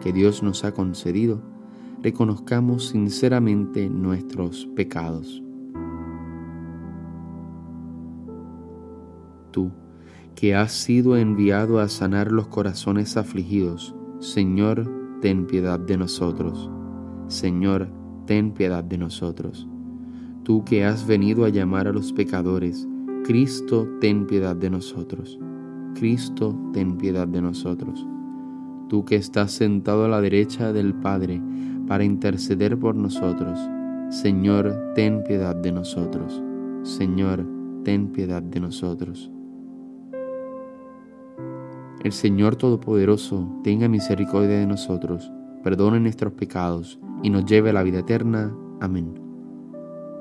que Dios nos ha concedido, reconozcamos sinceramente nuestros pecados. Tú, que has sido enviado a sanar los corazones afligidos, Señor, ten piedad de nosotros. Señor, ten piedad de nosotros. Tú que has venido a llamar a los pecadores, Cristo, ten piedad de nosotros. Cristo, ten piedad de nosotros tú que estás sentado a la derecha del Padre para interceder por nosotros. Señor, ten piedad de nosotros. Señor, ten piedad de nosotros. El Señor Todopoderoso tenga misericordia de nosotros, perdone nuestros pecados y nos lleve a la vida eterna. Amén.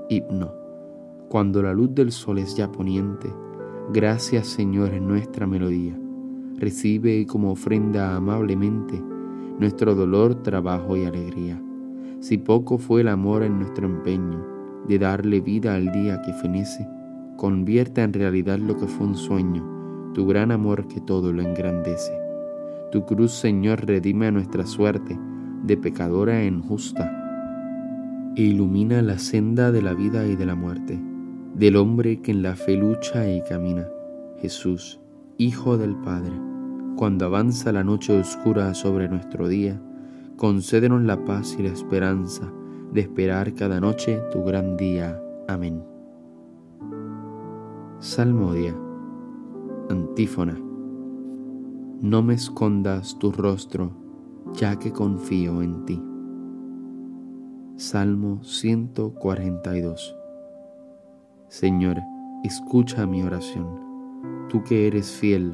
Himno. Cuando la luz del sol es ya poniente, gracias Señor en nuestra melodía recibe como ofrenda amablemente nuestro dolor, trabajo y alegría. Si poco fue el amor en nuestro empeño de darle vida al día que fenece, convierta en realidad lo que fue un sueño, tu gran amor que todo lo engrandece. Tu cruz, Señor, redime a nuestra suerte de pecadora en justa e ilumina la senda de la vida y de la muerte, del hombre que en la fe lucha y camina. Jesús, Hijo del Padre, cuando avanza la noche oscura sobre nuestro día, concédenos la paz y la esperanza de esperar cada noche tu gran día. Amén. Salmodia. Antífona. No me escondas tu rostro, ya que confío en ti. Salmo 142. Señor, escucha mi oración Tú que eres fiel,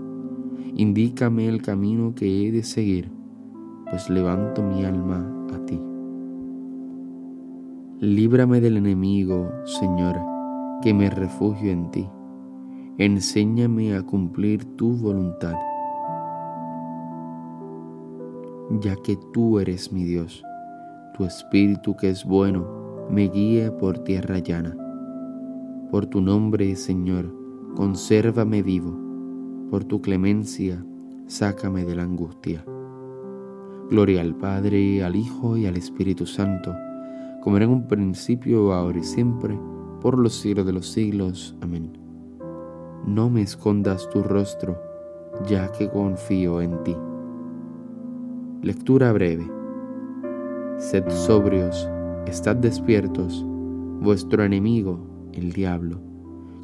Indícame el camino que he de seguir, pues levanto mi alma a ti. Líbrame del enemigo, Señor, que me refugio en ti. Enséñame a cumplir tu voluntad, ya que tú eres mi Dios. Tu espíritu que es bueno me guíe por tierra llana. Por tu nombre, Señor, consérvame vivo por tu clemencia, sácame de la angustia. Gloria al Padre, al Hijo y al Espíritu Santo, como era en un principio, ahora y siempre, por los siglos de los siglos. Amén. No me escondas tu rostro, ya que confío en ti. Lectura breve. Sed sobrios, estad despiertos, vuestro enemigo, el diablo,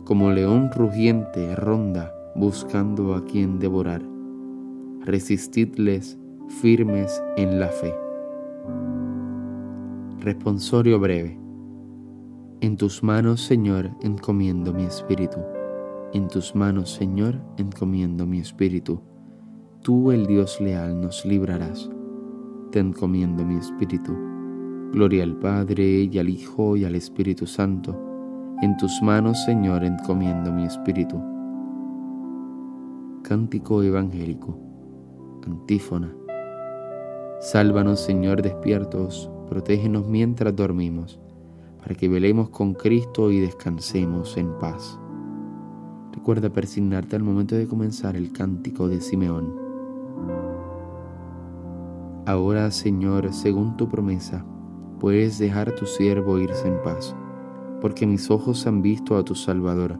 como león rugiente ronda buscando a quien devorar. Resistidles firmes en la fe. Responsorio breve. En tus manos, Señor, encomiendo mi espíritu. En tus manos, Señor, encomiendo mi espíritu tú el Dios leal nos librarás. Te encomiendo mi espíritu. Gloria al Padre y al Hijo y al Espíritu Santo. En tus manos, Señor, encomiendo mi espíritu. Cántico Evangélico. Antífona. Sálvanos, Señor, despiertos, protégenos mientras dormimos, para que velemos con Cristo y descansemos en paz. Recuerda persignarte al momento de comenzar el cántico de Simeón. Ahora, Señor, según tu promesa, puedes dejar a tu siervo irse en paz, porque mis ojos han visto a tu Salvador,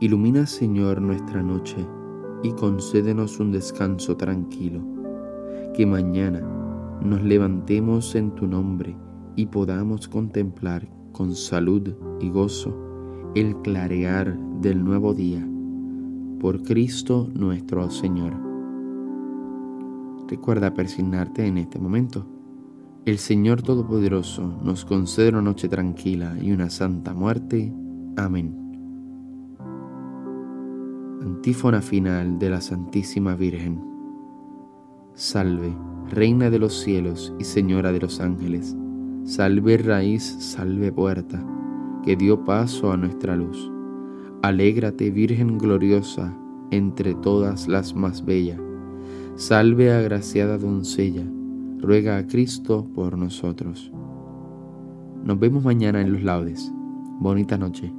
Ilumina, Señor, nuestra noche y concédenos un descanso tranquilo, que mañana nos levantemos en tu nombre y podamos contemplar con salud y gozo el clarear del nuevo día. Por Cristo nuestro Señor. Recuerda persignarte en este momento el Señor Todopoderoso nos concede una noche tranquila y una santa muerte. Amén. Antífona final de la Santísima Virgen. Salve, Reina de los cielos y Señora de los ángeles. Salve raíz, salve puerta, que dio paso a nuestra luz. Alégrate, Virgen gloriosa, entre todas las más bellas. Salve, agraciada doncella ruega a Cristo por nosotros. Nos vemos mañana en los laudes. Bonita noche.